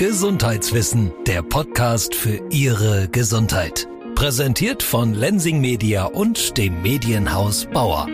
Gesundheitswissen, der Podcast für Ihre Gesundheit. Präsentiert von Lensing Media und dem Medienhaus Bauer.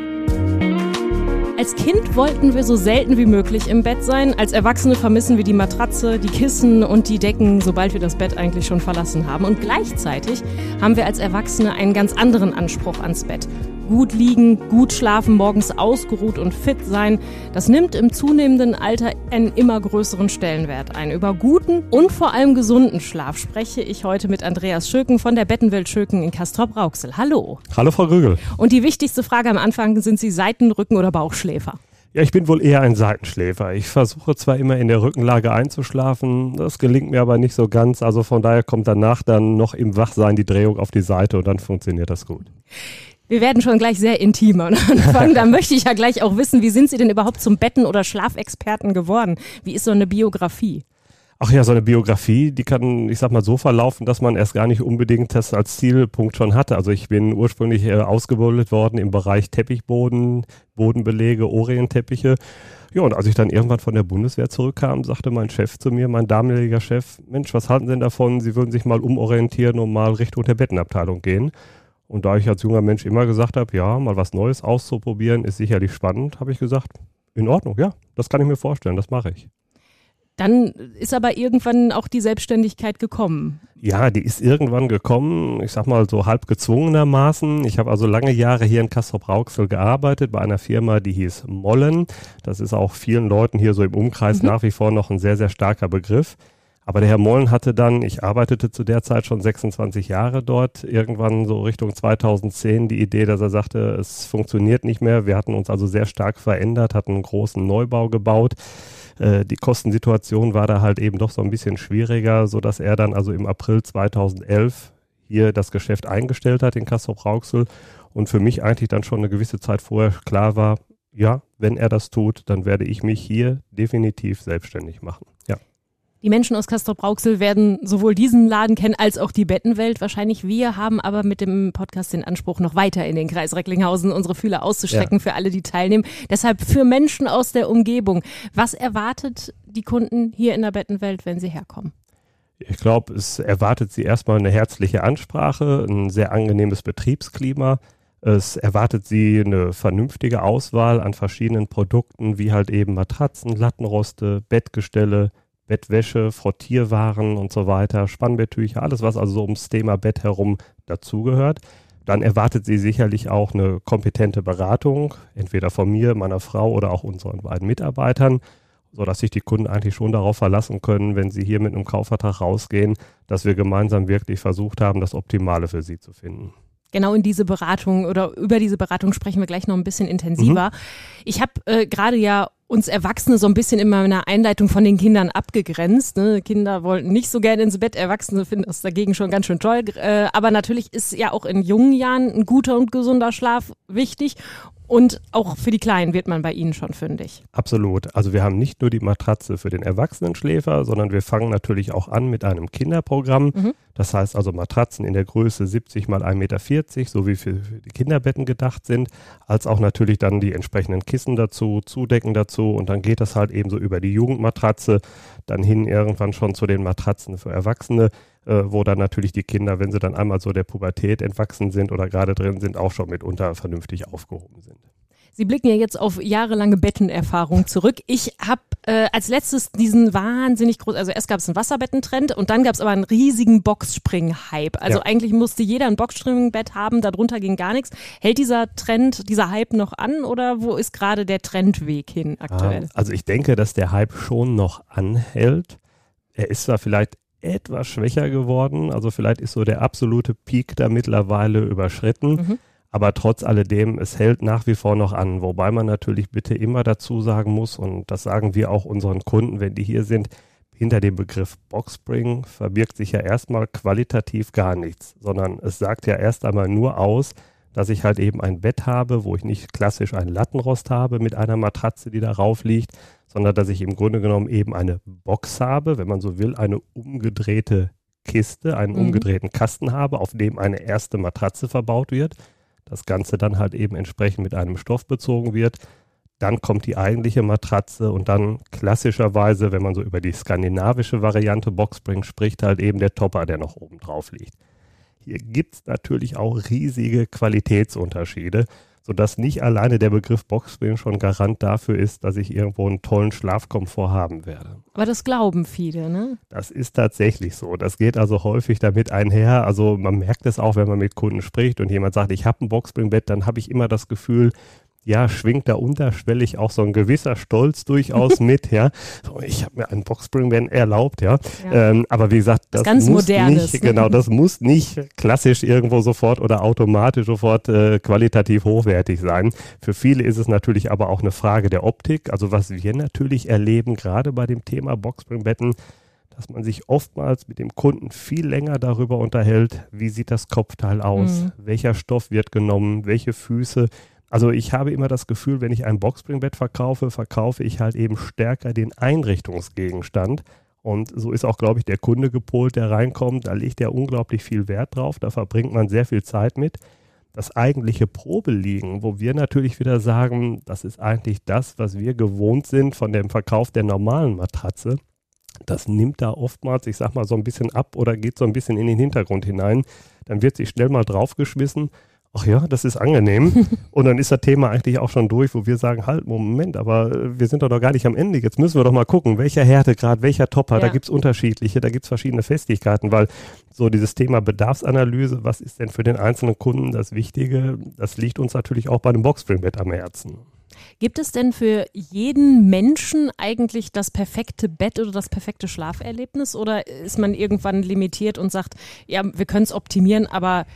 Als Kind wollten wir so selten wie möglich im Bett sein. Als Erwachsene vermissen wir die Matratze, die Kissen und die Decken, sobald wir das Bett eigentlich schon verlassen haben. Und gleichzeitig haben wir als Erwachsene einen ganz anderen Anspruch ans Bett gut liegen, gut schlafen, morgens ausgeruht und fit sein, das nimmt im zunehmenden Alter einen immer größeren Stellenwert ein. Über guten und vor allem gesunden Schlaf spreche ich heute mit Andreas Schöken von der Bettenwelt Schöken in Castrop-Rauxel. Hallo. Hallo, Frau Grügel. Und die wichtigste Frage am Anfang, sind Sie Seiten-, Rücken- oder Bauchschläfer? Ja, ich bin wohl eher ein Seitenschläfer. Ich versuche zwar immer in der Rückenlage einzuschlafen, das gelingt mir aber nicht so ganz. Also von daher kommt danach dann noch im Wachsein die Drehung auf die Seite und dann funktioniert das gut. Wir werden schon gleich sehr intim am Anfang. Da möchte ich ja gleich auch wissen, wie sind Sie denn überhaupt zum Betten- oder Schlafexperten geworden? Wie ist so eine Biografie? Ach ja, so eine Biografie, die kann, ich sag mal, so verlaufen, dass man erst gar nicht unbedingt das als Zielpunkt schon hatte. Also ich bin ursprünglich äh, ausgebildet worden im Bereich Teppichboden, Bodenbelege, Orientteppiche. Ja, und als ich dann irgendwann von der Bundeswehr zurückkam, sagte mein Chef zu mir, mein damaliger Chef, Mensch, was halten Sie denn davon? Sie würden sich mal umorientieren und mal Richtung der Bettenabteilung gehen. Und da ich als junger Mensch immer gesagt habe, ja, mal was Neues auszuprobieren, ist sicherlich spannend, habe ich gesagt, in Ordnung, ja, das kann ich mir vorstellen, das mache ich. Dann ist aber irgendwann auch die Selbstständigkeit gekommen. Ja, die ist irgendwann gekommen, ich sag mal so halb gezwungenermaßen. Ich habe also lange Jahre hier in Kastrop-Rauxel gearbeitet bei einer Firma, die hieß Mollen. Das ist auch vielen Leuten hier so im Umkreis mhm. nach wie vor noch ein sehr, sehr starker Begriff. Aber der Herr Mollen hatte dann, ich arbeitete zu der Zeit schon 26 Jahre dort, irgendwann so Richtung 2010 die Idee, dass er sagte, es funktioniert nicht mehr. Wir hatten uns also sehr stark verändert, hatten einen großen Neubau gebaut. Äh, die Kostensituation war da halt eben doch so ein bisschen schwieriger, so dass er dann also im April 2011 hier das Geschäft eingestellt hat in Kassel-Rauxel und für mich eigentlich dann schon eine gewisse Zeit vorher klar war, ja, wenn er das tut, dann werde ich mich hier definitiv selbstständig machen. Die Menschen aus Castrop-Rauxel werden sowohl diesen Laden kennen als auch die Bettenwelt. Wahrscheinlich wir haben aber mit dem Podcast den Anspruch, noch weiter in den Kreis Recklinghausen unsere Fühler auszustrecken ja. für alle, die teilnehmen. Deshalb für Menschen aus der Umgebung. Was erwartet die Kunden hier in der Bettenwelt, wenn sie herkommen? Ich glaube, es erwartet sie erstmal eine herzliche Ansprache, ein sehr angenehmes Betriebsklima. Es erwartet sie eine vernünftige Auswahl an verschiedenen Produkten, wie halt eben Matratzen, Lattenroste, Bettgestelle, Bettwäsche, Frottierwaren und so weiter, Spannbetttücher, alles, was also so ums Thema Bett herum dazugehört. Dann erwartet sie sicherlich auch eine kompetente Beratung, entweder von mir, meiner Frau oder auch unseren beiden Mitarbeitern, sodass sich die Kunden eigentlich schon darauf verlassen können, wenn sie hier mit einem Kaufvertrag rausgehen, dass wir gemeinsam wirklich versucht haben, das Optimale für sie zu finden genau in diese Beratung oder über diese Beratung sprechen wir gleich noch ein bisschen intensiver. Mhm. Ich habe äh, gerade ja uns Erwachsene so ein bisschen in meiner Einleitung von den Kindern abgegrenzt. Ne? Kinder wollten nicht so gerne ins Bett, Erwachsene finden das dagegen schon ganz schön toll. Äh, aber natürlich ist ja auch in jungen Jahren ein guter und gesunder Schlaf wichtig. Und auch für die Kleinen wird man bei Ihnen schon fündig. Absolut. Also wir haben nicht nur die Matratze für den Erwachsenenschläfer, sondern wir fangen natürlich auch an mit einem Kinderprogramm. Mhm. Das heißt also Matratzen in der Größe 70 mal 1,40 Meter, so wie für die Kinderbetten gedacht sind, als auch natürlich dann die entsprechenden Kissen dazu, Zudecken dazu und dann geht das halt eben so über die Jugendmatratze, dann hin irgendwann schon zu den Matratzen für Erwachsene äh, wo dann natürlich die Kinder, wenn sie dann einmal so der Pubertät entwachsen sind oder gerade drin sind, auch schon mitunter vernünftig aufgehoben sind. Sie blicken ja jetzt auf jahrelange Bettenerfahrung zurück. Ich habe äh, als letztes diesen wahnsinnig groß, also erst gab es einen Wasserbettentrend und dann gab es aber einen riesigen Boxspring-Hype. Also ja. eigentlich musste jeder ein Boxspringbett haben, darunter ging gar nichts. Hält dieser Trend, dieser Hype noch an oder wo ist gerade der Trendweg hin aktuell? Ah, also ich denke, dass der Hype schon noch anhält. Er ist zwar vielleicht etwas schwächer geworden. Also vielleicht ist so der absolute Peak da mittlerweile überschritten. Mhm. Aber trotz alledem, es hält nach wie vor noch an. Wobei man natürlich bitte immer dazu sagen muss, und das sagen wir auch unseren Kunden, wenn die hier sind, hinter dem Begriff Boxspring verbirgt sich ja erstmal qualitativ gar nichts, sondern es sagt ja erst einmal nur aus, dass ich halt eben ein Bett habe, wo ich nicht klassisch einen Lattenrost habe mit einer Matratze, die darauf liegt, sondern dass ich im Grunde genommen eben eine Box habe, wenn man so will, eine umgedrehte Kiste, einen mhm. umgedrehten Kasten habe, auf dem eine erste Matratze verbaut wird. Das Ganze dann halt eben entsprechend mit einem Stoff bezogen wird. dann kommt die eigentliche Matratze und dann klassischerweise, wenn man so über die skandinavische Variante Boxspring spricht, halt eben der Topper, der noch oben drauf liegt. Hier gibt es natürlich auch riesige Qualitätsunterschiede, sodass nicht alleine der Begriff Boxspring schon Garant dafür ist, dass ich irgendwo einen tollen Schlafkomfort haben werde. Aber das glauben viele, ne? Das ist tatsächlich so. Das geht also häufig damit einher. Also man merkt es auch, wenn man mit Kunden spricht und jemand sagt, ich habe ein Boxspringbett, dann habe ich immer das Gefühl, ja, schwingt da unterschwellig auch so ein gewisser Stolz durchaus mit, ja. So, ich habe mir einen Boxspring erlaubt, ja. ja. Ähm, aber wie gesagt, das, das muss Modernes. nicht, genau, das muss nicht klassisch irgendwo sofort oder automatisch sofort äh, qualitativ hochwertig sein. Für viele ist es natürlich aber auch eine Frage der Optik. Also was wir natürlich erleben, gerade bei dem Thema Boxspringbetten, dass man sich oftmals mit dem Kunden viel länger darüber unterhält, wie sieht das Kopfteil aus, mhm. welcher Stoff wird genommen, welche Füße, also ich habe immer das Gefühl, wenn ich ein Boxspringbett verkaufe, verkaufe ich halt eben stärker den Einrichtungsgegenstand. Und so ist auch, glaube ich, der Kunde gepolt, der reinkommt. Da legt er unglaublich viel Wert drauf. Da verbringt man sehr viel Zeit mit. Das eigentliche Probeliegen, wo wir natürlich wieder sagen, das ist eigentlich das, was wir gewohnt sind von dem Verkauf der normalen Matratze. Das nimmt da oftmals, ich sag mal, so ein bisschen ab oder geht so ein bisschen in den Hintergrund hinein. Dann wird sich schnell mal draufgeschmissen ach ja, das ist angenehm. und dann ist das Thema eigentlich auch schon durch, wo wir sagen, halt, Moment, aber äh, wir sind doch noch gar nicht am Ende. Jetzt müssen wir doch mal gucken, welcher Härtegrad, welcher Topper, ja. da gibt es unterschiedliche, da gibt es verschiedene Festigkeiten, weil so dieses Thema Bedarfsanalyse, was ist denn für den einzelnen Kunden das Wichtige, das liegt uns natürlich auch bei einem Boxspringbett am Herzen. Gibt es denn für jeden Menschen eigentlich das perfekte Bett oder das perfekte Schlaferlebnis oder ist man irgendwann limitiert und sagt, ja, wir können es optimieren, aber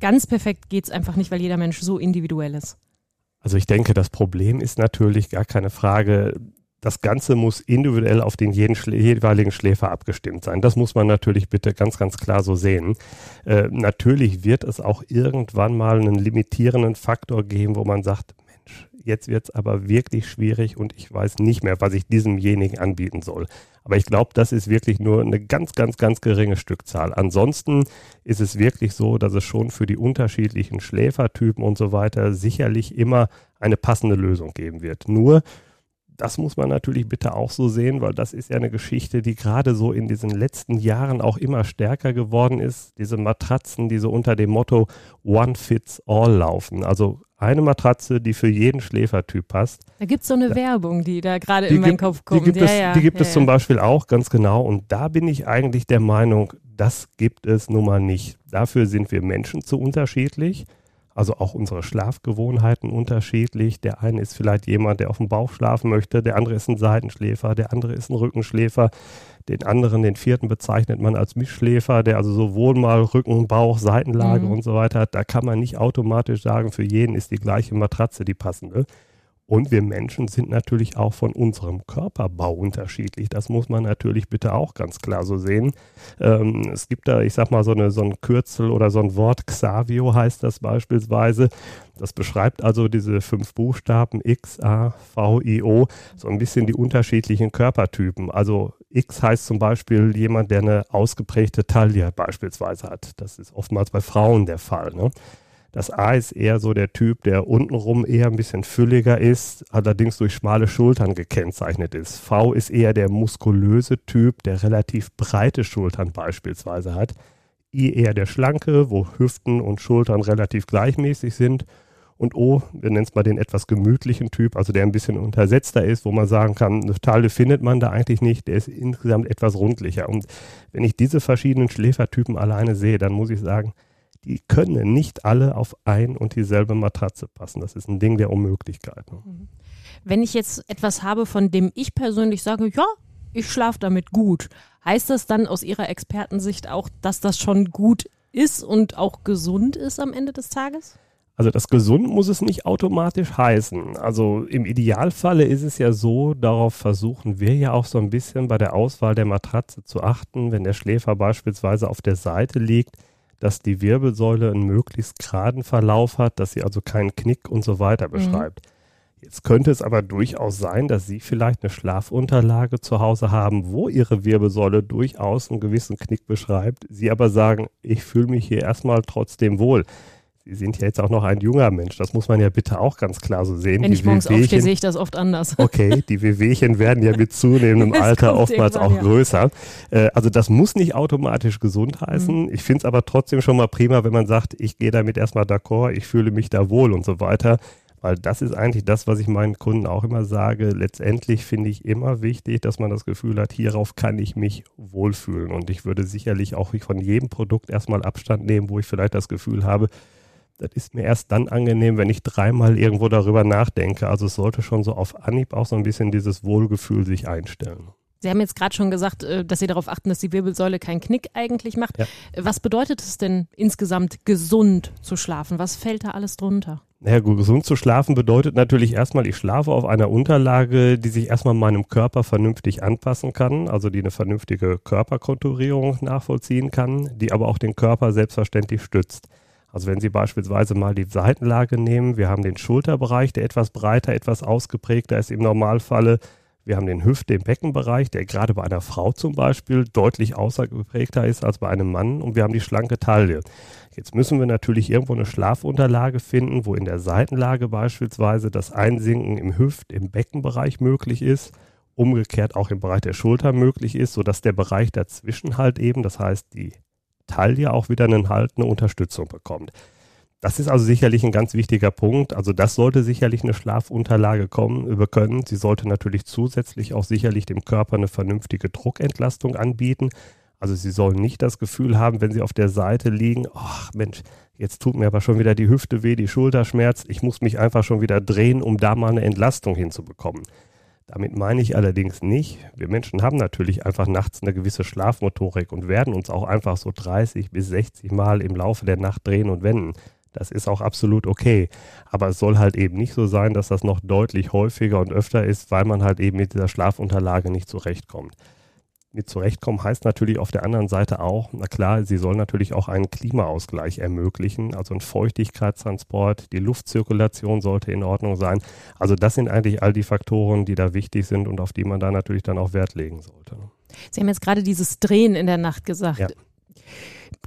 ganz perfekt geht es einfach nicht, weil jeder Mensch so individuell ist. Also ich denke, das Problem ist natürlich gar keine Frage, das Ganze muss individuell auf den jeweiligen Schläfer abgestimmt sein. Das muss man natürlich bitte ganz, ganz klar so sehen. Äh, natürlich wird es auch irgendwann mal einen limitierenden Faktor geben, wo man sagt, jetzt wird es aber wirklich schwierig und ich weiß nicht mehr, was ich diesemjenigen anbieten soll. Aber ich glaube, das ist wirklich nur eine ganz, ganz, ganz geringe Stückzahl. Ansonsten ist es wirklich so, dass es schon für die unterschiedlichen Schläfertypen und so weiter sicherlich immer eine passende Lösung geben wird. Nur, das muss man natürlich bitte auch so sehen, weil das ist ja eine Geschichte, die gerade so in diesen letzten Jahren auch immer stärker geworden ist. Diese Matratzen, die so unter dem Motto One Fits All laufen. Also eine Matratze, die für jeden Schläfertyp passt. Da gibt es so eine da, Werbung, die da gerade in meinen Kopf kommt. Die gibt, ja, es, ja, die gibt ja, es zum Beispiel auch, ganz genau. Und da bin ich eigentlich der Meinung, das gibt es nun mal nicht. Dafür sind wir Menschen zu unterschiedlich. Also auch unsere Schlafgewohnheiten unterschiedlich. Der eine ist vielleicht jemand, der auf dem Bauch schlafen möchte, der andere ist ein Seitenschläfer, der andere ist ein Rückenschläfer, den anderen, den vierten bezeichnet man als Mischschläfer, der also sowohl mal Rücken, Bauch, Seitenlage mhm. und so weiter hat. Da kann man nicht automatisch sagen, für jeden ist die gleiche Matratze die passende. Und wir Menschen sind natürlich auch von unserem Körperbau unterschiedlich. Das muss man natürlich bitte auch ganz klar so sehen. Ähm, es gibt da, ich sag mal, so, eine, so ein Kürzel oder so ein Wort, Xavio heißt das beispielsweise. Das beschreibt also diese fünf Buchstaben X, A, V, I, O, so ein bisschen die unterschiedlichen Körpertypen. Also X heißt zum Beispiel jemand, der eine ausgeprägte Taille beispielsweise hat. Das ist oftmals bei Frauen der Fall. Ne? Das A ist eher so der Typ, der untenrum eher ein bisschen fülliger ist, allerdings durch schmale Schultern gekennzeichnet ist. V ist eher der muskulöse Typ, der relativ breite Schultern beispielsweise hat. I eher der schlanke, wo Hüften und Schultern relativ gleichmäßig sind. Und O, wir nennen es mal den etwas gemütlichen Typ, also der ein bisschen untersetzter ist, wo man sagen kann, eine Taille findet man da eigentlich nicht, der ist insgesamt etwas rundlicher. Und wenn ich diese verschiedenen Schläfertypen alleine sehe, dann muss ich sagen, die können nicht alle auf ein und dieselbe Matratze passen. Das ist ein Ding der Unmöglichkeit. Ne? Mhm. Wenn ich jetzt etwas habe, von dem ich persönlich sage, ja, ich schlafe damit gut, heißt das dann aus Ihrer Expertensicht auch, dass das schon gut ist und auch gesund ist am Ende des Tages? Also das gesund muss es nicht automatisch heißen. Also im Idealfalle ist es ja so, darauf versuchen wir ja auch so ein bisschen bei der Auswahl der Matratze zu achten, wenn der Schläfer beispielsweise auf der Seite liegt, dass die Wirbelsäule einen möglichst geraden Verlauf hat, dass sie also keinen Knick und so weiter mhm. beschreibt. Mhm. Jetzt könnte es aber durchaus sein, dass Sie vielleicht eine Schlafunterlage zu Hause haben, wo Ihre Wirbelsäule durchaus einen gewissen Knick beschreibt. Sie aber sagen, ich fühle mich hier erstmal trotzdem wohl. Sie sind ja jetzt auch noch ein junger Mensch. Das muss man ja bitte auch ganz klar so sehen. Wenn die ich morgens aufstehe, sehe ich das oft anders. Okay, die Wehwehchen werden ja mit zunehmendem Alter oftmals auch ja. größer. Äh, also das muss nicht automatisch gesund heißen. Mhm. Ich finde es aber trotzdem schon mal prima, wenn man sagt, ich gehe damit erstmal d'accord, ich fühle mich da wohl und so weiter. Weil das ist eigentlich das, was ich meinen Kunden auch immer sage. Letztendlich finde ich immer wichtig, dass man das Gefühl hat, hierauf kann ich mich wohlfühlen. Und ich würde sicherlich auch von jedem Produkt erstmal Abstand nehmen, wo ich vielleicht das Gefühl habe, das ist mir erst dann angenehm, wenn ich dreimal irgendwo darüber nachdenke. Also es sollte schon so auf Anhieb auch so ein bisschen dieses Wohlgefühl sich einstellen. Sie haben jetzt gerade schon gesagt, äh, dass Sie darauf achten, dass die Wirbelsäule keinen Knick eigentlich macht. Ja. Was bedeutet es denn insgesamt gesund zu schlafen? Was fällt da alles drunter? Naja, gut, gesund zu schlafen bedeutet natürlich erstmal, ich schlafe auf einer Unterlage, die sich erstmal meinem Körper vernünftig anpassen kann, also die eine vernünftige Körperkonturierung nachvollziehen kann, die aber auch den Körper selbstverständlich stützt. Also wenn Sie beispielsweise mal die Seitenlage nehmen, wir haben den Schulterbereich, der etwas breiter, etwas ausgeprägter ist im Normalfalle. Wir haben den Hüfte- im Beckenbereich, der gerade bei einer Frau zum Beispiel deutlich ausgeprägter ist als bei einem Mann. Und wir haben die schlanke Taille. Jetzt müssen wir natürlich irgendwo eine Schlafunterlage finden, wo in der Seitenlage beispielsweise das Einsinken im Hüft-, im Beckenbereich möglich ist umgekehrt auch im Bereich der Schulter möglich ist, sodass der Bereich dazwischen halt eben, das heißt die Taille auch wieder einen Halt, eine Unterstützung bekommt. Das ist also sicherlich ein ganz wichtiger Punkt. Also das sollte sicherlich eine Schlafunterlage kommen, über können. Sie sollte natürlich zusätzlich auch sicherlich dem Körper eine vernünftige Druckentlastung anbieten. Also Sie sollen nicht das Gefühl haben, wenn Sie auf der Seite liegen, ach Mensch, jetzt tut mir aber schon wieder die Hüfte weh, die Schulter schmerzt, ich muss mich einfach schon wieder drehen, um da mal eine Entlastung hinzubekommen. Damit meine ich allerdings nicht, wir Menschen haben natürlich einfach nachts eine gewisse Schlafmotorik und werden uns auch einfach so 30 bis 60 Mal im Laufe der Nacht drehen und wenden. Das ist auch absolut okay. Aber es soll halt eben nicht so sein, dass das noch deutlich häufiger und öfter ist, weil man halt eben mit dieser Schlafunterlage nicht zurechtkommt mit zurechtkommen heißt natürlich auf der anderen Seite auch, na klar, sie soll natürlich auch einen Klimaausgleich ermöglichen, also ein Feuchtigkeitstransport, die Luftzirkulation sollte in Ordnung sein. Also das sind eigentlich all die Faktoren, die da wichtig sind und auf die man da natürlich dann auch Wert legen sollte. Sie haben jetzt gerade dieses Drehen in der Nacht gesagt. Ja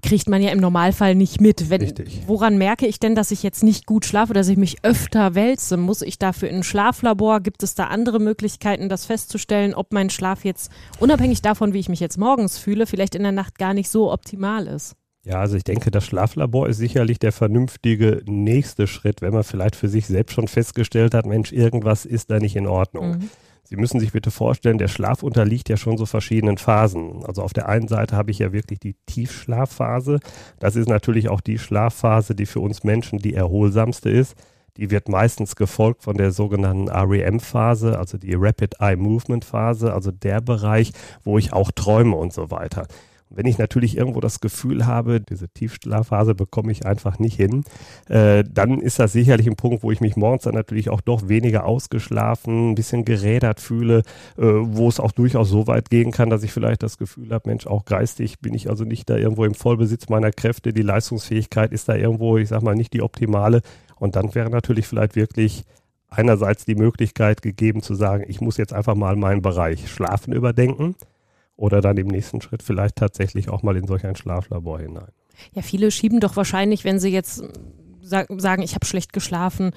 kriegt man ja im Normalfall nicht mit. Wenn, Richtig. Woran merke ich denn, dass ich jetzt nicht gut schlafe, dass ich mich öfter wälze? Muss ich dafür in ein Schlaflabor? Gibt es da andere Möglichkeiten, das festzustellen, ob mein Schlaf jetzt, unabhängig davon, wie ich mich jetzt morgens fühle, vielleicht in der Nacht gar nicht so optimal ist? Ja, also ich denke, das Schlaflabor ist sicherlich der vernünftige nächste Schritt, wenn man vielleicht für sich selbst schon festgestellt hat, Mensch, irgendwas ist da nicht in Ordnung. Mhm. Sie müssen sich bitte vorstellen, der Schlaf unterliegt ja schon so verschiedenen Phasen. Also auf der einen Seite habe ich ja wirklich die Tiefschlafphase. Das ist natürlich auch die Schlafphase, die für uns Menschen die erholsamste ist. Die wird meistens gefolgt von der sogenannten REM-Phase, also die Rapid Eye Movement Phase, also der Bereich, wo ich auch träume und so weiter. Wenn ich natürlich irgendwo das Gefühl habe, diese Tiefschlafphase bekomme ich einfach nicht hin, äh, dann ist das sicherlich ein Punkt, wo ich mich morgens dann natürlich auch doch weniger ausgeschlafen, ein bisschen gerädert fühle, äh, wo es auch durchaus so weit gehen kann, dass ich vielleicht das Gefühl habe, Mensch, auch geistig bin ich also nicht da irgendwo im Vollbesitz meiner Kräfte, die Leistungsfähigkeit ist da irgendwo, ich sag mal, nicht die optimale. Und dann wäre natürlich vielleicht wirklich einerseits die Möglichkeit gegeben zu sagen, ich muss jetzt einfach mal meinen Bereich Schlafen überdenken oder dann im nächsten Schritt vielleicht tatsächlich auch mal in solch ein Schlaflabor hinein. Ja, viele schieben doch wahrscheinlich, wenn sie jetzt sagen, ich habe schlecht geschlafen,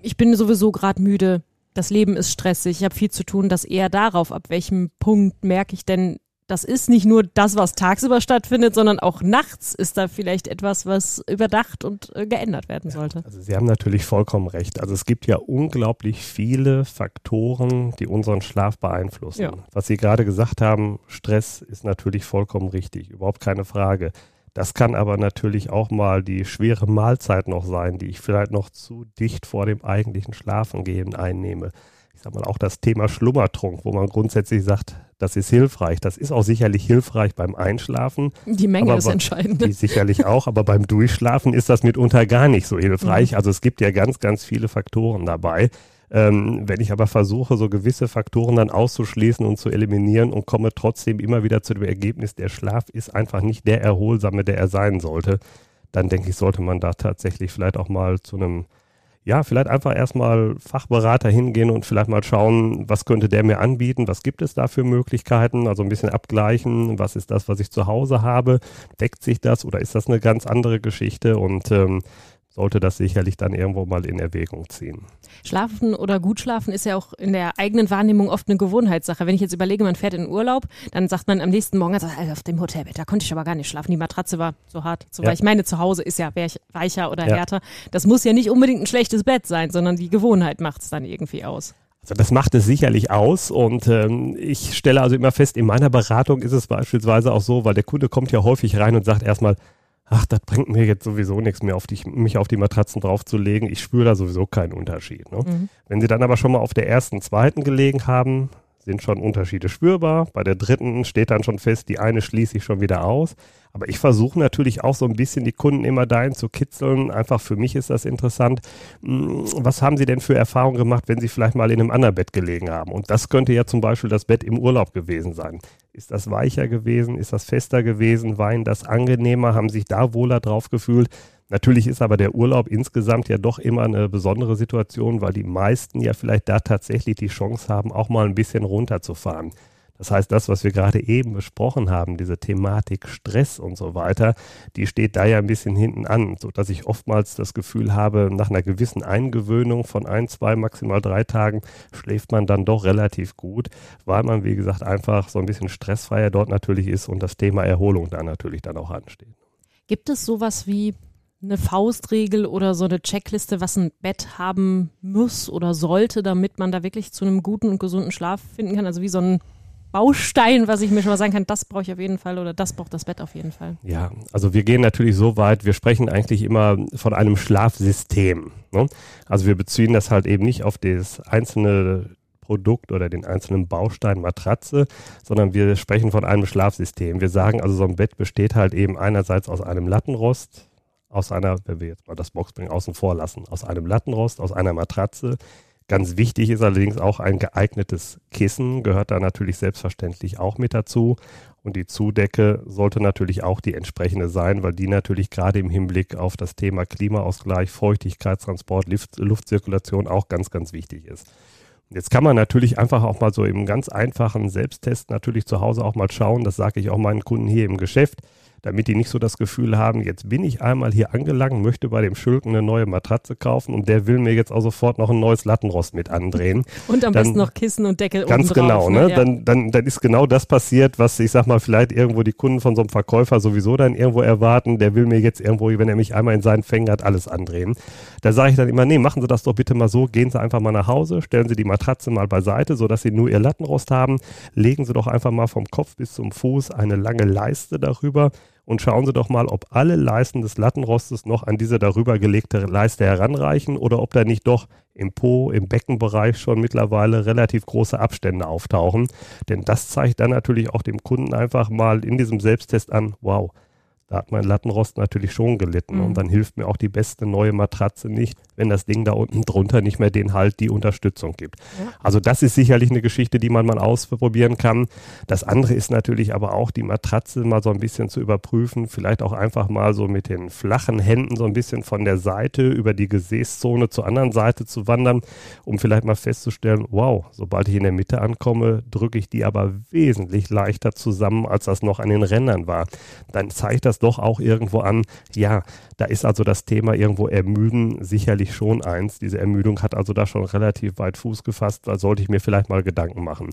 ich bin sowieso gerade müde, das Leben ist stressig, ich habe viel zu tun, das eher darauf, ab welchem Punkt merke ich denn, das ist nicht nur das, was tagsüber stattfindet, sondern auch nachts ist da vielleicht etwas, was überdacht und äh, geändert werden sollte. Ja, also Sie haben natürlich vollkommen recht. Also es gibt ja unglaublich viele Faktoren, die unseren Schlaf beeinflussen. Ja. Was Sie gerade gesagt haben, Stress ist natürlich vollkommen richtig, überhaupt keine Frage. Das kann aber natürlich auch mal die schwere Mahlzeit noch sein, die ich vielleicht noch zu dicht vor dem eigentlichen Schlafengehen einnehme ich sag mal, auch das Thema Schlummertrunk, wo man grundsätzlich sagt, das ist hilfreich. Das ist auch sicherlich hilfreich beim Einschlafen. Die Menge ist entscheidend. Die sicherlich auch, aber beim Durchschlafen ist das mitunter gar nicht so hilfreich. Mhm. Also es gibt ja ganz, ganz viele Faktoren dabei. Ähm, wenn ich aber versuche, so gewisse Faktoren dann auszuschließen und zu eliminieren und komme trotzdem immer wieder zu dem Ergebnis, der Schlaf ist einfach nicht der erholsame, der er sein sollte, dann denke ich, sollte man da tatsächlich vielleicht auch mal zu einem ja, vielleicht einfach erstmal Fachberater hingehen und vielleicht mal schauen, was könnte der mir anbieten, was gibt es da für Möglichkeiten, also ein bisschen abgleichen, was ist das, was ich zu Hause habe, deckt sich das oder ist das eine ganz andere Geschichte? Und ähm, sollte das sicherlich dann irgendwo mal in Erwägung ziehen. Schlafen oder gut schlafen ist ja auch in der eigenen Wahrnehmung oft eine Gewohnheitssache. Wenn ich jetzt überlege, man fährt in Urlaub, dann sagt man am nächsten Morgen, also, auf dem Hotelbett, da konnte ich aber gar nicht schlafen. Die Matratze war so hart, so ja. Ich meine, zu Hause ist ja weicher oder ja. härter. Das muss ja nicht unbedingt ein schlechtes Bett sein, sondern die Gewohnheit macht es dann irgendwie aus. Also das macht es sicherlich aus und ähm, ich stelle also immer fest, in meiner Beratung ist es beispielsweise auch so, weil der Kunde kommt ja häufig rein und sagt erstmal, ach, das bringt mir jetzt sowieso nichts mehr, auf die, mich auf die Matratzen draufzulegen. Ich spüre da sowieso keinen Unterschied. Ne? Mhm. Wenn Sie dann aber schon mal auf der ersten, zweiten gelegen haben, sind schon Unterschiede spürbar. Bei der dritten steht dann schon fest, die eine schließe ich schon wieder aus. Aber ich versuche natürlich auch so ein bisschen die Kunden immer dahin zu kitzeln. Einfach für mich ist das interessant. Hm, was haben Sie denn für Erfahrungen gemacht, wenn Sie vielleicht mal in einem anderen Bett gelegen haben? Und das könnte ja zum Beispiel das Bett im Urlaub gewesen sein. Ist das weicher gewesen? Ist das fester gewesen? War Ihnen das angenehmer? Haben sich da wohler drauf gefühlt? Natürlich ist aber der Urlaub insgesamt ja doch immer eine besondere Situation, weil die meisten ja vielleicht da tatsächlich die Chance haben, auch mal ein bisschen runterzufahren. Das heißt, das, was wir gerade eben besprochen haben, diese Thematik Stress und so weiter, die steht da ja ein bisschen hinten an, sodass ich oftmals das Gefühl habe, nach einer gewissen Eingewöhnung von ein, zwei, maximal drei Tagen schläft man dann doch relativ gut, weil man, wie gesagt, einfach so ein bisschen stressfreier dort natürlich ist und das Thema Erholung da natürlich dann auch ansteht. Gibt es sowas wie eine Faustregel oder so eine Checkliste, was ein Bett haben muss oder sollte, damit man da wirklich zu einem guten und gesunden Schlaf finden kann? Also wie so ein Baustein, was ich mir schon mal sagen kann, das brauche ich auf jeden Fall oder das braucht das Bett auf jeden Fall. Ja, also wir gehen natürlich so weit, wir sprechen eigentlich immer von einem Schlafsystem. Ne? Also wir beziehen das halt eben nicht auf das einzelne Produkt oder den einzelnen Baustein Matratze, sondern wir sprechen von einem Schlafsystem. Wir sagen also, so ein Bett besteht halt eben einerseits aus einem Lattenrost, aus einer, wenn wir jetzt mal das Boxspring außen vor lassen, aus einem Lattenrost, aus einer Matratze. Ganz wichtig ist allerdings auch ein geeignetes Kissen, gehört da natürlich selbstverständlich auch mit dazu. Und die Zudecke sollte natürlich auch die entsprechende sein, weil die natürlich gerade im Hinblick auf das Thema Klimaausgleich, Feuchtigkeitstransport, Luft, Luftzirkulation auch ganz, ganz wichtig ist. Jetzt kann man natürlich einfach auch mal so im ganz einfachen Selbsttest natürlich zu Hause auch mal schauen. Das sage ich auch meinen Kunden hier im Geschäft damit die nicht so das Gefühl haben, jetzt bin ich einmal hier angelangt, möchte bei dem Schulken eine neue Matratze kaufen und der will mir jetzt auch sofort noch ein neues Lattenrost mit andrehen. und am dann, besten noch Kissen und Deckel Ganz genau, ne? ne? Ja. Dann, dann, dann ist genau das passiert, was ich sag mal, vielleicht irgendwo die Kunden von so einem Verkäufer sowieso dann irgendwo erwarten. Der will mir jetzt irgendwo, wenn er mich einmal in seinen Fängen hat, alles andrehen. Da sage ich dann immer, nee, machen Sie das doch bitte mal so, gehen Sie einfach mal nach Hause, stellen Sie die Matratze mal beiseite, sodass Sie nur Ihr Lattenrost haben, legen Sie doch einfach mal vom Kopf bis zum Fuß eine lange Leiste darüber und schauen Sie doch mal, ob alle Leisten des Lattenrostes noch an diese darüber gelegte Leiste heranreichen oder ob da nicht doch im Po, im Beckenbereich schon mittlerweile relativ große Abstände auftauchen. Denn das zeigt dann natürlich auch dem Kunden einfach mal in diesem Selbsttest an, wow, da hat mein Lattenrost natürlich schon gelitten. Mhm. Und dann hilft mir auch die beste neue Matratze nicht, wenn das Ding da unten drunter nicht mehr den Halt, die Unterstützung gibt. Ja. Also das ist sicherlich eine Geschichte, die man mal ausprobieren kann. Das andere ist natürlich aber auch die Matratze mal so ein bisschen zu überprüfen. Vielleicht auch einfach mal so mit den flachen Händen so ein bisschen von der Seite über die Gesäßzone zur anderen Seite zu wandern, um vielleicht mal festzustellen, wow, sobald ich in der Mitte ankomme, drücke ich die aber wesentlich leichter zusammen, als das noch an den Rändern war. Dann zeigt das doch auch irgendwo an, ja, da ist also das Thema irgendwo Ermüden sicherlich schon eins. Diese Ermüdung hat also da schon relativ weit Fuß gefasst. Da sollte ich mir vielleicht mal Gedanken machen.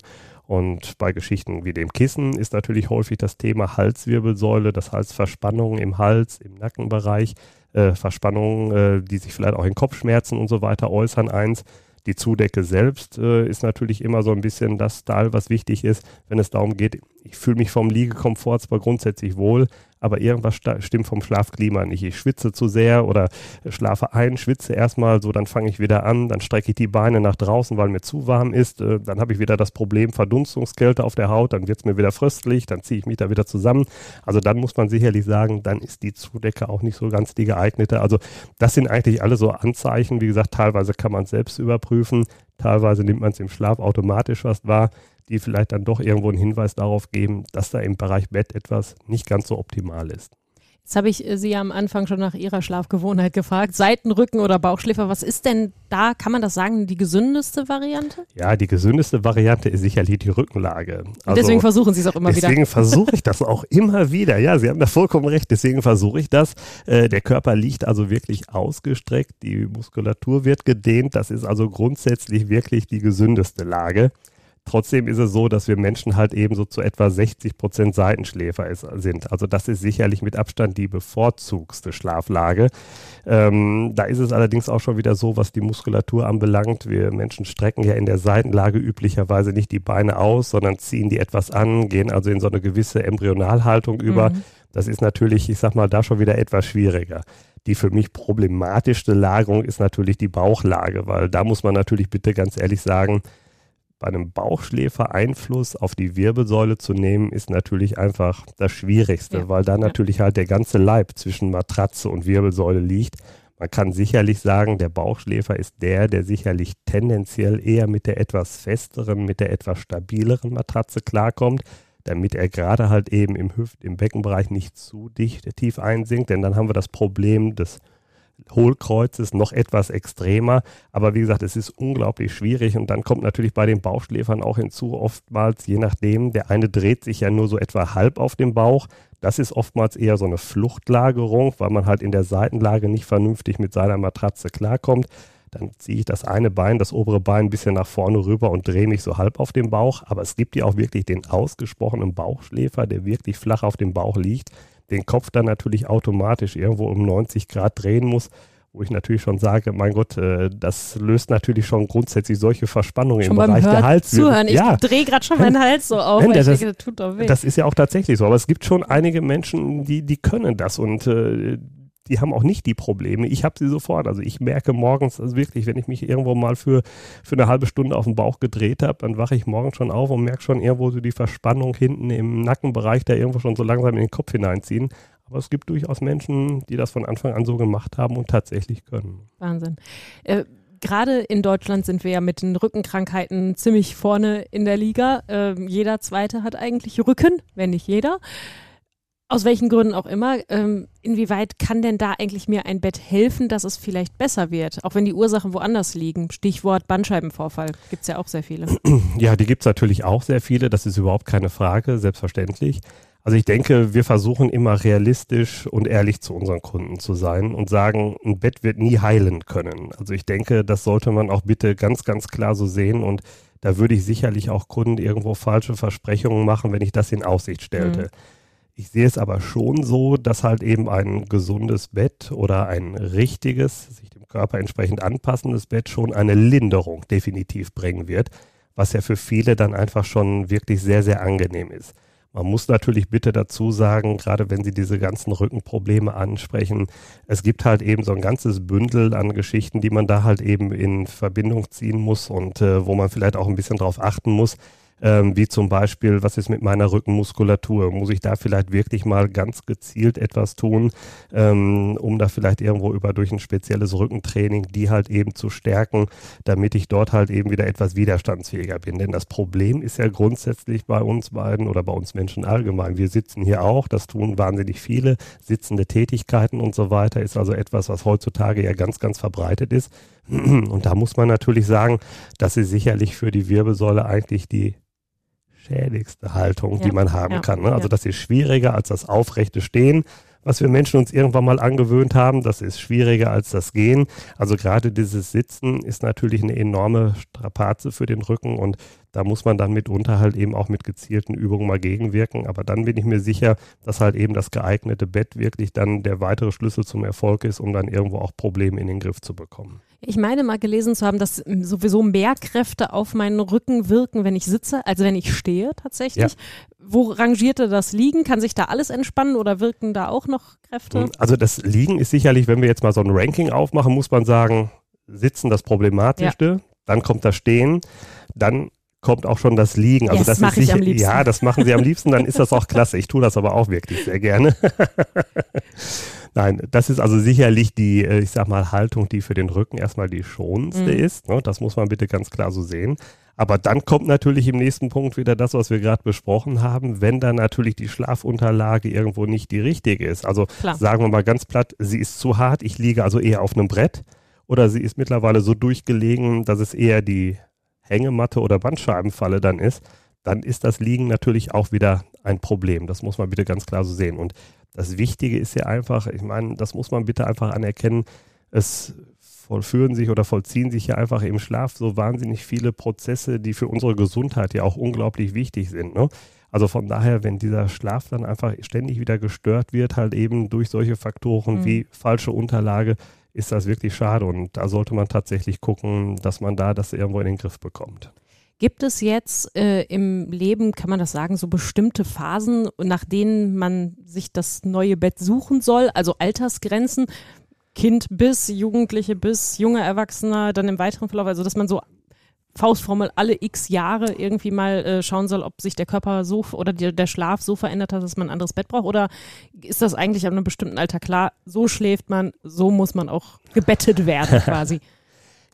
Und bei Geschichten wie dem Kissen ist natürlich häufig das Thema Halswirbelsäule, das heißt Verspannungen im Hals, im Nackenbereich, äh, Verspannungen, äh, die sich vielleicht auch in Kopfschmerzen und so weiter äußern, eins. Die Zudecke selbst äh, ist natürlich immer so ein bisschen das Teil, was wichtig ist, wenn es darum geht, ich fühle mich vom Liegekomfort zwar grundsätzlich wohl, aber irgendwas stimmt vom Schlafklima nicht. Ich schwitze zu sehr oder schlafe ein, schwitze erstmal, so dann fange ich wieder an, dann strecke ich die Beine nach draußen, weil mir zu warm ist, äh, dann habe ich wieder das Problem Verdunstungskälte auf der Haut, dann wird es mir wieder fröstlich, dann ziehe ich mich da wieder zusammen. Also dann muss man sicherlich sagen, dann ist die Zudecke auch nicht so ganz die geeignete. Also das sind eigentlich alle so Anzeichen. Wie gesagt, teilweise kann man es selbst überprüfen, teilweise nimmt man es im Schlaf automatisch was wahr die vielleicht dann doch irgendwo einen Hinweis darauf geben, dass da im Bereich Bett etwas nicht ganz so optimal ist. Jetzt habe ich äh, Sie am Anfang schon nach Ihrer Schlafgewohnheit gefragt. Seitenrücken oder Bauchschläfer, was ist denn da, kann man das sagen, die gesündeste Variante? Ja, die gesündeste Variante ist sicherlich die Rückenlage. Also deswegen versuchen Sie es auch immer deswegen wieder. Deswegen versuche ich das auch immer wieder. Ja, Sie haben da vollkommen recht. Deswegen versuche ich das. Äh, der Körper liegt also wirklich ausgestreckt. Die Muskulatur wird gedehnt. Das ist also grundsätzlich wirklich die gesündeste Lage. Trotzdem ist es so, dass wir Menschen halt eben so zu etwa 60 Prozent Seitenschläfer ist, sind. Also das ist sicherlich mit Abstand die bevorzugste Schlaflage. Ähm, da ist es allerdings auch schon wieder so, was die Muskulatur anbelangt. Wir Menschen strecken ja in der Seitenlage üblicherweise nicht die Beine aus, sondern ziehen die etwas an, gehen also in so eine gewisse Embryonalhaltung über. Mhm. Das ist natürlich, ich sag mal, da schon wieder etwas schwieriger. Die für mich problematischste Lagerung ist natürlich die Bauchlage, weil da muss man natürlich bitte ganz ehrlich sagen, bei einem Bauchschläfer Einfluss auf die Wirbelsäule zu nehmen, ist natürlich einfach das Schwierigste, ja. weil da natürlich halt der ganze Leib zwischen Matratze und Wirbelsäule liegt. Man kann sicherlich sagen, der Bauchschläfer ist der, der sicherlich tendenziell eher mit der etwas festeren, mit der etwas stabileren Matratze klarkommt, damit er gerade halt eben im Hüft-, im Beckenbereich nicht zu dicht tief einsinkt, denn dann haben wir das Problem des Hohlkreuzes noch etwas extremer. Aber wie gesagt, es ist unglaublich schwierig und dann kommt natürlich bei den Bauchschläfern auch hinzu, oftmals, je nachdem, der eine dreht sich ja nur so etwa halb auf dem Bauch. Das ist oftmals eher so eine Fluchtlagerung, weil man halt in der Seitenlage nicht vernünftig mit seiner Matratze klarkommt. Dann ziehe ich das eine Bein, das obere Bein ein bisschen nach vorne rüber und drehe mich so halb auf dem Bauch. Aber es gibt ja auch wirklich den ausgesprochenen Bauchschläfer, der wirklich flach auf dem Bauch liegt den Kopf dann natürlich automatisch irgendwo um 90 Grad drehen muss, wo ich natürlich schon sage, mein Gott, äh, das löst natürlich schon grundsätzlich solche Verspannungen schon im Bereich Hör der Hals. Zuhören. Ich drehe gerade schon meinen Hals so auf, weil das, ich denke, das tut doch weh. Das ist ja auch tatsächlich so, aber es gibt schon einige Menschen, die, die können das und äh, die haben auch nicht die Probleme. Ich habe sie sofort. Also ich merke morgens, also wirklich, wenn ich mich irgendwo mal für, für eine halbe Stunde auf den Bauch gedreht habe, dann wache ich morgens schon auf und merke schon irgendwo so die Verspannung hinten im Nackenbereich, da irgendwo schon so langsam in den Kopf hineinziehen. Aber es gibt durchaus Menschen, die das von Anfang an so gemacht haben und tatsächlich können. Wahnsinn. Äh, Gerade in Deutschland sind wir ja mit den Rückenkrankheiten ziemlich vorne in der Liga. Äh, jeder Zweite hat eigentlich Rücken, wenn nicht jeder aus welchen Gründen auch immer, ähm, inwieweit kann denn da eigentlich mir ein Bett helfen, dass es vielleicht besser wird, auch wenn die Ursachen woanders liegen? Stichwort Bandscheibenvorfall, gibt es ja auch sehr viele. Ja, die gibt es natürlich auch sehr viele, das ist überhaupt keine Frage, selbstverständlich. Also ich denke, wir versuchen immer realistisch und ehrlich zu unseren Kunden zu sein und sagen, ein Bett wird nie heilen können. Also ich denke, das sollte man auch bitte ganz, ganz klar so sehen und da würde ich sicherlich auch Kunden irgendwo falsche Versprechungen machen, wenn ich das in Aussicht stellte. Mhm. Ich sehe es aber schon so, dass halt eben ein gesundes Bett oder ein richtiges, sich dem Körper entsprechend anpassendes Bett schon eine Linderung definitiv bringen wird, was ja für viele dann einfach schon wirklich sehr, sehr angenehm ist. Man muss natürlich bitte dazu sagen, gerade wenn Sie diese ganzen Rückenprobleme ansprechen, es gibt halt eben so ein ganzes Bündel an Geschichten, die man da halt eben in Verbindung ziehen muss und äh, wo man vielleicht auch ein bisschen drauf achten muss ähm, wie zum Beispiel, was ist mit meiner Rückenmuskulatur? Muss ich da vielleicht wirklich mal ganz gezielt etwas tun, ähm, um da vielleicht irgendwo über durch ein spezielles Rückentraining die halt eben zu stärken, damit ich dort halt eben wieder etwas widerstandsfähiger bin. Denn das Problem ist ja grundsätzlich bei uns beiden oder bei uns Menschen allgemein. Wir sitzen hier auch, das tun wahnsinnig viele, sitzende Tätigkeiten und so weiter, ist also etwas, was heutzutage ja ganz, ganz verbreitet ist. Und da muss man natürlich sagen, dass sie sicherlich für die Wirbelsäule eigentlich die schädigste Haltung, ja. die man haben ja. kann. Ne? Also das ist schwieriger als das aufrechte Stehen, was wir Menschen uns irgendwann mal angewöhnt haben. Das ist schwieriger als das Gehen. Also gerade dieses Sitzen ist natürlich eine enorme Strapaze für den Rücken und da muss man dann mitunter halt eben auch mit gezielten Übungen mal gegenwirken. Aber dann bin ich mir sicher, dass halt eben das geeignete Bett wirklich dann der weitere Schlüssel zum Erfolg ist, um dann irgendwo auch Probleme in den Griff zu bekommen. Ich meine mal gelesen zu haben, dass sowieso mehr Kräfte auf meinen Rücken wirken, wenn ich sitze, als wenn ich stehe tatsächlich. Ja. Wo rangierte das Liegen? Kann sich da alles entspannen oder wirken da auch noch Kräfte? Also das Liegen ist sicherlich, wenn wir jetzt mal so ein Ranking aufmachen, muss man sagen, Sitzen das Problematischste, ja. dann kommt das Stehen, dann kommt auch schon das Liegen. Also yes, das ist sicher, ja, das machen sie am liebsten, dann ist das auch klasse. Ich tue das aber auch wirklich sehr gerne. Nein, das ist also sicherlich die, äh, ich sag mal, Haltung, die für den Rücken erstmal die schonendste mhm. ist. Ne? Das muss man bitte ganz klar so sehen. Aber dann kommt natürlich im nächsten Punkt wieder das, was wir gerade besprochen haben, wenn dann natürlich die Schlafunterlage irgendwo nicht die richtige ist. Also Klar. sagen wir mal ganz platt, sie ist zu hart, ich liege also eher auf einem Brett oder sie ist mittlerweile so durchgelegen, dass es eher die Hängematte oder Bandscheibenfalle dann ist, dann ist das Liegen natürlich auch wieder ein Problem. Das muss man bitte ganz klar so sehen. Und das Wichtige ist ja einfach, ich meine, das muss man bitte einfach anerkennen, es vollführen sich oder vollziehen sich ja einfach im Schlaf so wahnsinnig viele Prozesse, die für unsere Gesundheit ja auch unglaublich wichtig sind. Ne? Also von daher, wenn dieser Schlaf dann einfach ständig wieder gestört wird, halt eben durch solche Faktoren mhm. wie falsche Unterlage, ist das wirklich schade. Und da sollte man tatsächlich gucken, dass man da das irgendwo in den Griff bekommt. Gibt es jetzt äh, im Leben, kann man das sagen, so bestimmte Phasen, nach denen man sich das neue Bett suchen soll, also Altersgrenzen? Kind bis Jugendliche bis junger Erwachsener dann im weiteren Verlauf, also dass man so Faustformel alle x Jahre irgendwie mal äh, schauen soll, ob sich der Körper so oder die, der Schlaf so verändert hat, dass man ein anderes Bett braucht? Oder ist das eigentlich ab einem bestimmten Alter klar, so schläft man, so muss man auch gebettet werden quasi?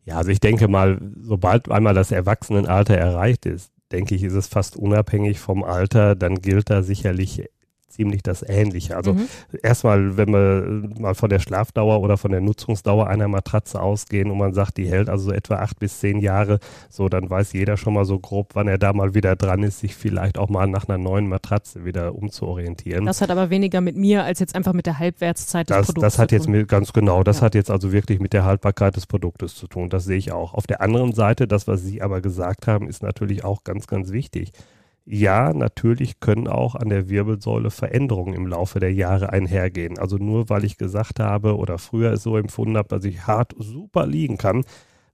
Ja, also ich denke mal, sobald einmal das Erwachsenenalter erreicht ist, denke ich, ist es fast unabhängig vom Alter, dann gilt da sicherlich ziemlich das Ähnliche. Also mhm. erstmal, wenn wir mal von der Schlafdauer oder von der Nutzungsdauer einer Matratze ausgehen und man sagt, die hält also so etwa acht bis zehn Jahre, so dann weiß jeder schon mal so grob, wann er da mal wieder dran ist, sich vielleicht auch mal nach einer neuen Matratze wieder umzuorientieren. Das hat aber weniger mit mir als jetzt einfach mit der Halbwertszeit des das, Produktes. Das hat jetzt mit, ganz genau, das ja. hat jetzt also wirklich mit der Haltbarkeit des Produktes zu tun. Das sehe ich auch. Auf der anderen Seite, das, was Sie aber gesagt haben, ist natürlich auch ganz, ganz wichtig ja, natürlich können auch an der Wirbelsäule Veränderungen im Laufe der Jahre einhergehen. Also nur weil ich gesagt habe oder früher es so empfunden habe, dass ich hart super liegen kann,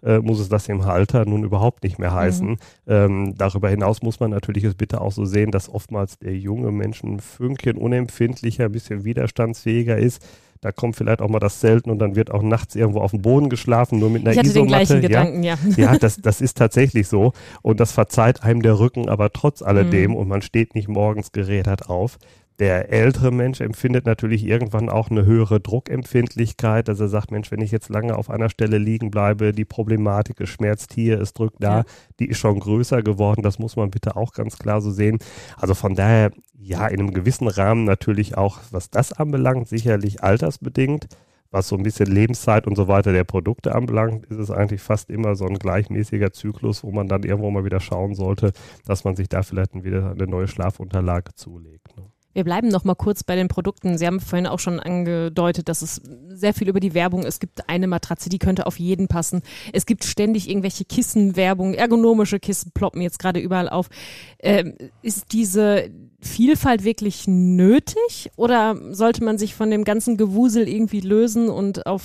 äh, muss es das im Halter nun überhaupt nicht mehr heißen. Mhm. Ähm, darüber hinaus muss man natürlich es bitte auch so sehen, dass oftmals der junge Mensch ein Fünkchen unempfindlicher, ein bisschen widerstandsfähiger ist da kommt vielleicht auch mal das Selten und dann wird auch nachts irgendwo auf dem Boden geschlafen, nur mit einer ich hatte Isomatte. Den gleichen ja, Gedanken, ja. Ja, das, das ist tatsächlich so. Und das verzeiht einem der Rücken aber trotz alledem mhm. und man steht nicht morgens gerädert auf. Der ältere Mensch empfindet natürlich irgendwann auch eine höhere Druckempfindlichkeit, dass er sagt, Mensch, wenn ich jetzt lange auf einer Stelle liegen bleibe, die Problematik, es schmerzt hier, es drückt da, ja. die ist schon größer geworden. Das muss man bitte auch ganz klar so sehen. Also von daher, ja, in einem gewissen Rahmen natürlich auch, was das anbelangt, sicherlich altersbedingt. Was so ein bisschen Lebenszeit und so weiter der Produkte anbelangt, ist es eigentlich fast immer so ein gleichmäßiger Zyklus, wo man dann irgendwo mal wieder schauen sollte, dass man sich da vielleicht wieder eine neue Schlafunterlage zulegt. Ne? Wir bleiben noch mal kurz bei den Produkten. Sie haben vorhin auch schon angedeutet, dass es sehr viel über die Werbung. Es gibt eine Matratze, die könnte auf jeden passen. Es gibt ständig irgendwelche Kissenwerbung, ergonomische Kissen ploppen jetzt gerade überall auf. Ähm, ist diese Vielfalt wirklich nötig oder sollte man sich von dem ganzen Gewusel irgendwie lösen und auf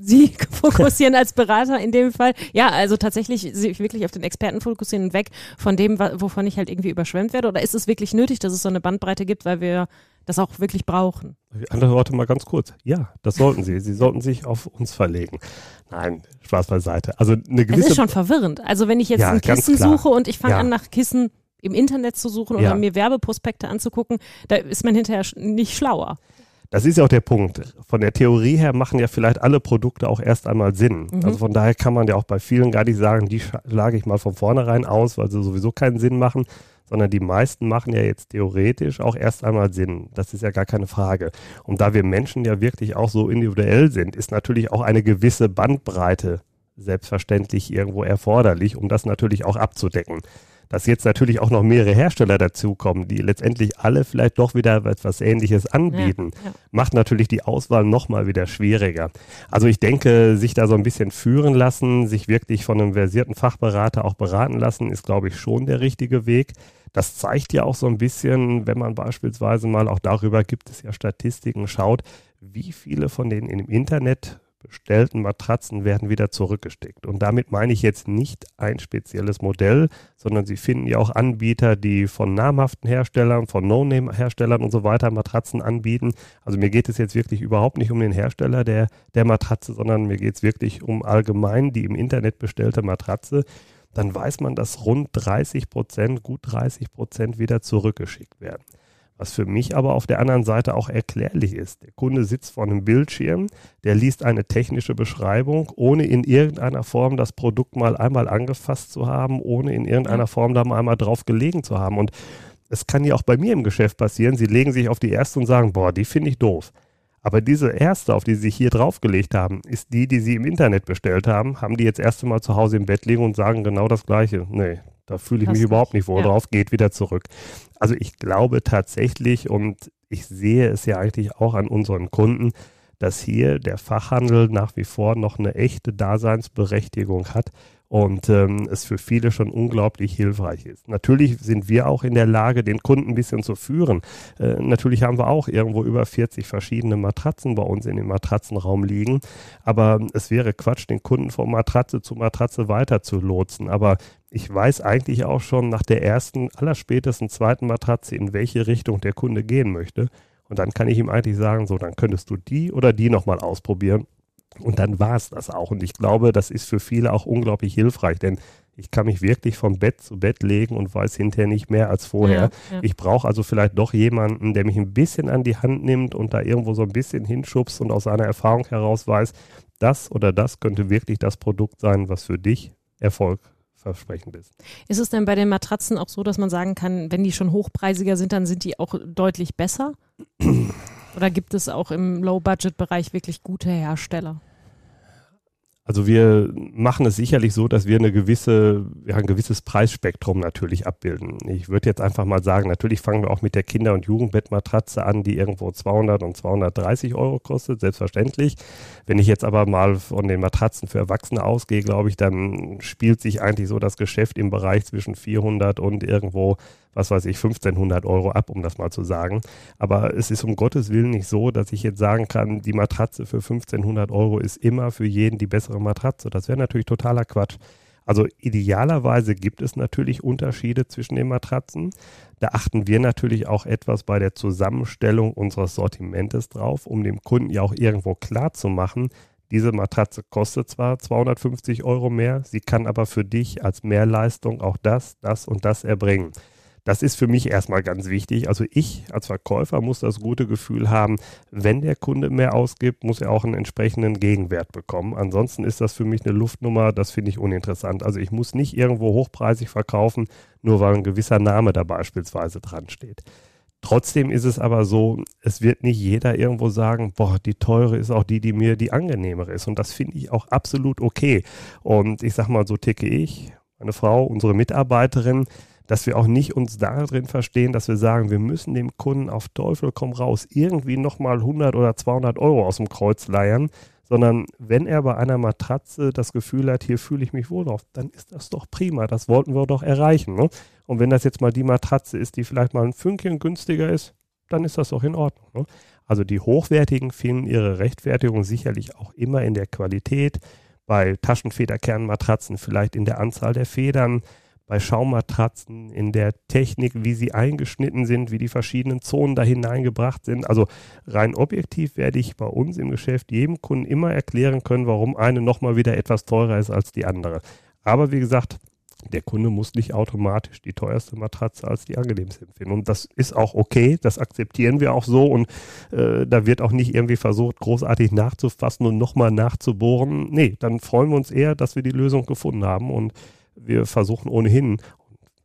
Sie fokussieren als Berater in dem Fall. Ja, also tatsächlich sich wirklich auf den Experten fokussieren und weg von dem, wovon ich halt irgendwie überschwemmt werde. Oder ist es wirklich nötig, dass es so eine Bandbreite gibt, weil wir das auch wirklich brauchen? Andere Worte mal ganz kurz. Ja, das sollten Sie. Sie sollten sich auf uns verlegen. Nein, Spaß beiseite. Also eine gewisse. Es ist schon verwirrend. Also wenn ich jetzt ja, ein Kissen suche und ich fange ja. an nach Kissen im Internet zu suchen oder ja. mir Werbeprospekte anzugucken, da ist man hinterher nicht schlauer. Das ist ja auch der Punkt. Von der Theorie her machen ja vielleicht alle Produkte auch erst einmal Sinn. Mhm. Also von daher kann man ja auch bei vielen gar nicht sagen, die schlage ich mal von vornherein aus, weil sie sowieso keinen Sinn machen, sondern die meisten machen ja jetzt theoretisch auch erst einmal Sinn. Das ist ja gar keine Frage. Und da wir Menschen ja wirklich auch so individuell sind, ist natürlich auch eine gewisse Bandbreite selbstverständlich irgendwo erforderlich, um das natürlich auch abzudecken dass jetzt natürlich auch noch mehrere Hersteller dazukommen, die letztendlich alle vielleicht doch wieder etwas Ähnliches anbieten, ja, ja. macht natürlich die Auswahl nochmal wieder schwieriger. Also ich denke, sich da so ein bisschen führen lassen, sich wirklich von einem versierten Fachberater auch beraten lassen, ist, glaube ich, schon der richtige Weg. Das zeigt ja auch so ein bisschen, wenn man beispielsweise mal auch darüber gibt es ja Statistiken, schaut, wie viele von denen im Internet bestellten Matratzen werden wieder zurückgesteckt. Und damit meine ich jetzt nicht ein spezielles Modell, sondern Sie finden ja auch Anbieter, die von namhaften Herstellern, von No-Name-Herstellern und so weiter Matratzen anbieten. Also mir geht es jetzt wirklich überhaupt nicht um den Hersteller der, der Matratze, sondern mir geht es wirklich um allgemein die im Internet bestellte Matratze. Dann weiß man, dass rund 30 Prozent, gut 30 Prozent wieder zurückgeschickt werden. Was für mich aber auf der anderen Seite auch erklärlich ist. Der Kunde sitzt vor einem Bildschirm, der liest eine technische Beschreibung, ohne in irgendeiner Form das Produkt mal einmal angefasst zu haben, ohne in irgendeiner Form da mal einmal drauf gelegen zu haben. Und es kann ja auch bei mir im Geschäft passieren. Sie legen sich auf die erste und sagen, boah, die finde ich doof. Aber diese erste, auf die sie sich hier draufgelegt haben, ist die, die sie im Internet bestellt haben, haben die jetzt erst einmal zu Hause im Bett liegen und sagen genau das Gleiche. Nee, da fühle ich Hast mich überhaupt nicht wohl ja. drauf, geht wieder zurück. Also ich glaube tatsächlich und ich sehe es ja eigentlich auch an unseren Kunden, dass hier der Fachhandel nach wie vor noch eine echte Daseinsberechtigung hat und ähm, es für viele schon unglaublich hilfreich ist. Natürlich sind wir auch in der Lage, den Kunden ein bisschen zu führen. Äh, natürlich haben wir auch irgendwo über 40 verschiedene Matratzen bei uns in dem Matratzenraum liegen, aber es wäre Quatsch, den Kunden von Matratze zu Matratze weiter zu lotsen. Aber ich weiß eigentlich auch schon nach der ersten, allerspätesten zweiten Matratze, in welche Richtung der Kunde gehen möchte. Und dann kann ich ihm eigentlich sagen, so, dann könntest du die oder die nochmal ausprobieren und dann war es das auch. Und ich glaube, das ist für viele auch unglaublich hilfreich, denn ich kann mich wirklich vom Bett zu Bett legen und weiß hinterher nicht mehr als vorher. Ja, ja. Ich brauche also vielleicht doch jemanden, der mich ein bisschen an die Hand nimmt und da irgendwo so ein bisschen hinschubst und aus seiner Erfahrung heraus weiß, das oder das könnte wirklich das Produkt sein, was für dich erfolgversprechend ist. Ist es denn bei den Matratzen auch so, dass man sagen kann, wenn die schon hochpreisiger sind, dann sind die auch deutlich besser? Oder gibt es auch im Low-Budget-Bereich wirklich gute Hersteller? Also wir machen es sicherlich so, dass wir eine gewisse, ja, ein gewisses Preisspektrum natürlich abbilden. Ich würde jetzt einfach mal sagen, natürlich fangen wir auch mit der Kinder- und Jugendbettmatratze an, die irgendwo 200 und 230 Euro kostet, selbstverständlich. Wenn ich jetzt aber mal von den Matratzen für Erwachsene ausgehe, glaube ich, dann spielt sich eigentlich so das Geschäft im Bereich zwischen 400 und irgendwo was weiß ich, 1500 Euro ab, um das mal zu sagen. Aber es ist um Gottes Willen nicht so, dass ich jetzt sagen kann, die Matratze für 1500 Euro ist immer für jeden die bessere Matratze. Das wäre natürlich totaler Quatsch. Also idealerweise gibt es natürlich Unterschiede zwischen den Matratzen. Da achten wir natürlich auch etwas bei der Zusammenstellung unseres Sortimentes drauf, um dem Kunden ja auch irgendwo klar zu machen, diese Matratze kostet zwar 250 Euro mehr, sie kann aber für dich als Mehrleistung auch das, das und das erbringen. Das ist für mich erstmal ganz wichtig. Also ich als Verkäufer muss das gute Gefühl haben, wenn der Kunde mehr ausgibt, muss er auch einen entsprechenden Gegenwert bekommen. Ansonsten ist das für mich eine Luftnummer, das finde ich uninteressant. Also ich muss nicht irgendwo hochpreisig verkaufen, nur weil ein gewisser Name da beispielsweise dran steht. Trotzdem ist es aber so, es wird nicht jeder irgendwo sagen, boah, die teure ist auch die, die mir die angenehmere ist. Und das finde ich auch absolut okay. Und ich sage mal, so ticke ich, meine Frau, unsere Mitarbeiterin, dass wir auch nicht uns darin verstehen, dass wir sagen, wir müssen dem Kunden auf Teufel komm raus irgendwie nochmal 100 oder 200 Euro aus dem Kreuz leiern, sondern wenn er bei einer Matratze das Gefühl hat, hier fühle ich mich wohl drauf, dann ist das doch prima, das wollten wir doch erreichen. Ne? Und wenn das jetzt mal die Matratze ist, die vielleicht mal ein Fünkchen günstiger ist, dann ist das doch in Ordnung. Ne? Also die Hochwertigen finden ihre Rechtfertigung sicherlich auch immer in der Qualität, bei Taschenfederkernmatratzen vielleicht in der Anzahl der Federn, bei Schaummatratzen, in der Technik, wie sie eingeschnitten sind, wie die verschiedenen Zonen da hineingebracht sind. Also rein objektiv werde ich bei uns im Geschäft jedem Kunden immer erklären können, warum eine nochmal wieder etwas teurer ist als die andere. Aber wie gesagt, der Kunde muss nicht automatisch die teuerste Matratze als die angenehmste empfinden. Und das ist auch okay, das akzeptieren wir auch so und äh, da wird auch nicht irgendwie versucht, großartig nachzufassen und nochmal nachzubohren. Nee, dann freuen wir uns eher, dass wir die Lösung gefunden haben und wir versuchen ohnehin,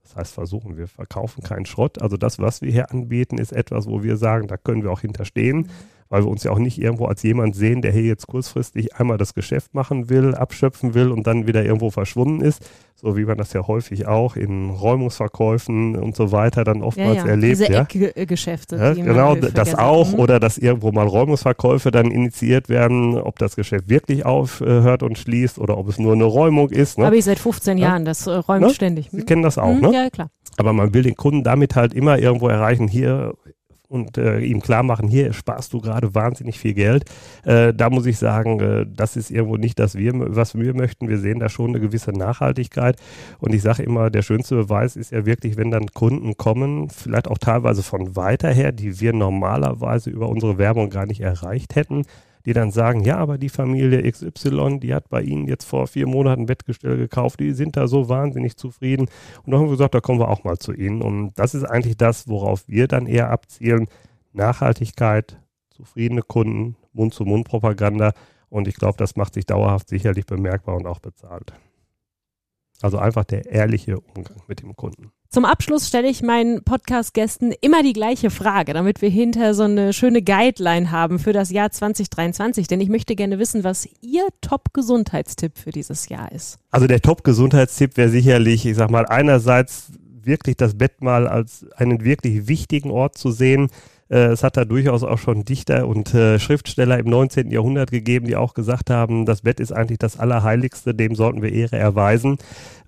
das heißt versuchen, wir verkaufen keinen Schrott. Also das, was wir hier anbieten, ist etwas, wo wir sagen, da können wir auch hinterstehen. Mhm weil wir uns ja auch nicht irgendwo als jemand sehen, der hier jetzt kurzfristig einmal das Geschäft machen will, abschöpfen will und dann wieder irgendwo verschwunden ist, so wie man das ja häufig auch in Räumungsverkäufen und so weiter dann oftmals ja, ja. erlebt. Diese ja. Eckgeschäfte. Ja, genau, das auch mhm. oder dass irgendwo mal Räumungsverkäufe dann initiiert werden, ob das Geschäft wirklich aufhört und schließt oder ob es nur eine Räumung ist. Ne? Habe ich seit 15 Jahren, das äh, räumt ne? ständig. Sie kennen das auch, mhm, ne? Ja, klar. Aber man will den Kunden damit halt immer irgendwo erreichen, hier und äh, ihm klar machen, hier sparst du gerade wahnsinnig viel Geld. Äh, da muss ich sagen, äh, das ist irgendwo nicht das, wir, was wir möchten. Wir sehen da schon eine gewisse Nachhaltigkeit. Und ich sage immer, der schönste Beweis ist ja wirklich, wenn dann Kunden kommen, vielleicht auch teilweise von weiter her, die wir normalerweise über unsere Werbung gar nicht erreicht hätten die dann sagen, ja, aber die Familie XY, die hat bei Ihnen jetzt vor vier Monaten ein Bettgestell gekauft, die sind da so wahnsinnig zufrieden. Und dann haben wir gesagt, da kommen wir auch mal zu Ihnen. Und das ist eigentlich das, worauf wir dann eher abzielen. Nachhaltigkeit, zufriedene Kunden, Mund-zu-Mund-Propaganda. Und ich glaube, das macht sich dauerhaft sicherlich bemerkbar und auch bezahlt. Also einfach der ehrliche Umgang mit dem Kunden. Zum Abschluss stelle ich meinen Podcast-Gästen immer die gleiche Frage, damit wir hinter so eine schöne Guideline haben für das Jahr 2023. Denn ich möchte gerne wissen, was Ihr Top-Gesundheitstipp für dieses Jahr ist. Also der Top-Gesundheitstipp wäre sicherlich, ich sag mal, einerseits wirklich das Bett mal als einen wirklich wichtigen Ort zu sehen. Äh, es hat da durchaus auch schon Dichter und äh, Schriftsteller im 19. Jahrhundert gegeben, die auch gesagt haben, das Bett ist eigentlich das Allerheiligste, dem sollten wir Ehre erweisen.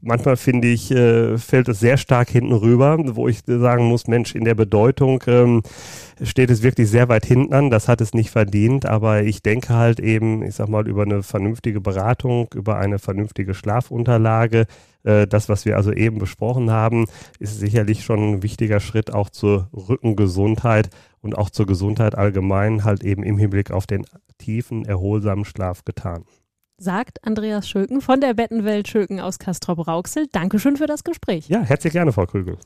Manchmal finde ich, äh, fällt es sehr stark hinten rüber, wo ich sagen muss, Mensch, in der Bedeutung ähm, steht es wirklich sehr weit hinten an. Das hat es nicht verdient, aber ich denke halt eben, ich sag mal, über eine vernünftige Beratung, über eine vernünftige Schlafunterlage, das, was wir also eben besprochen haben, ist sicherlich schon ein wichtiger Schritt auch zur Rückengesundheit und auch zur Gesundheit allgemein halt eben im Hinblick auf den tiefen, erholsamen Schlaf getan sagt Andreas Schöken von der Bettenwelt Schöken aus Castrop-Rauxel. Dankeschön für das Gespräch. Ja, herzlich gerne, Frau Krügel.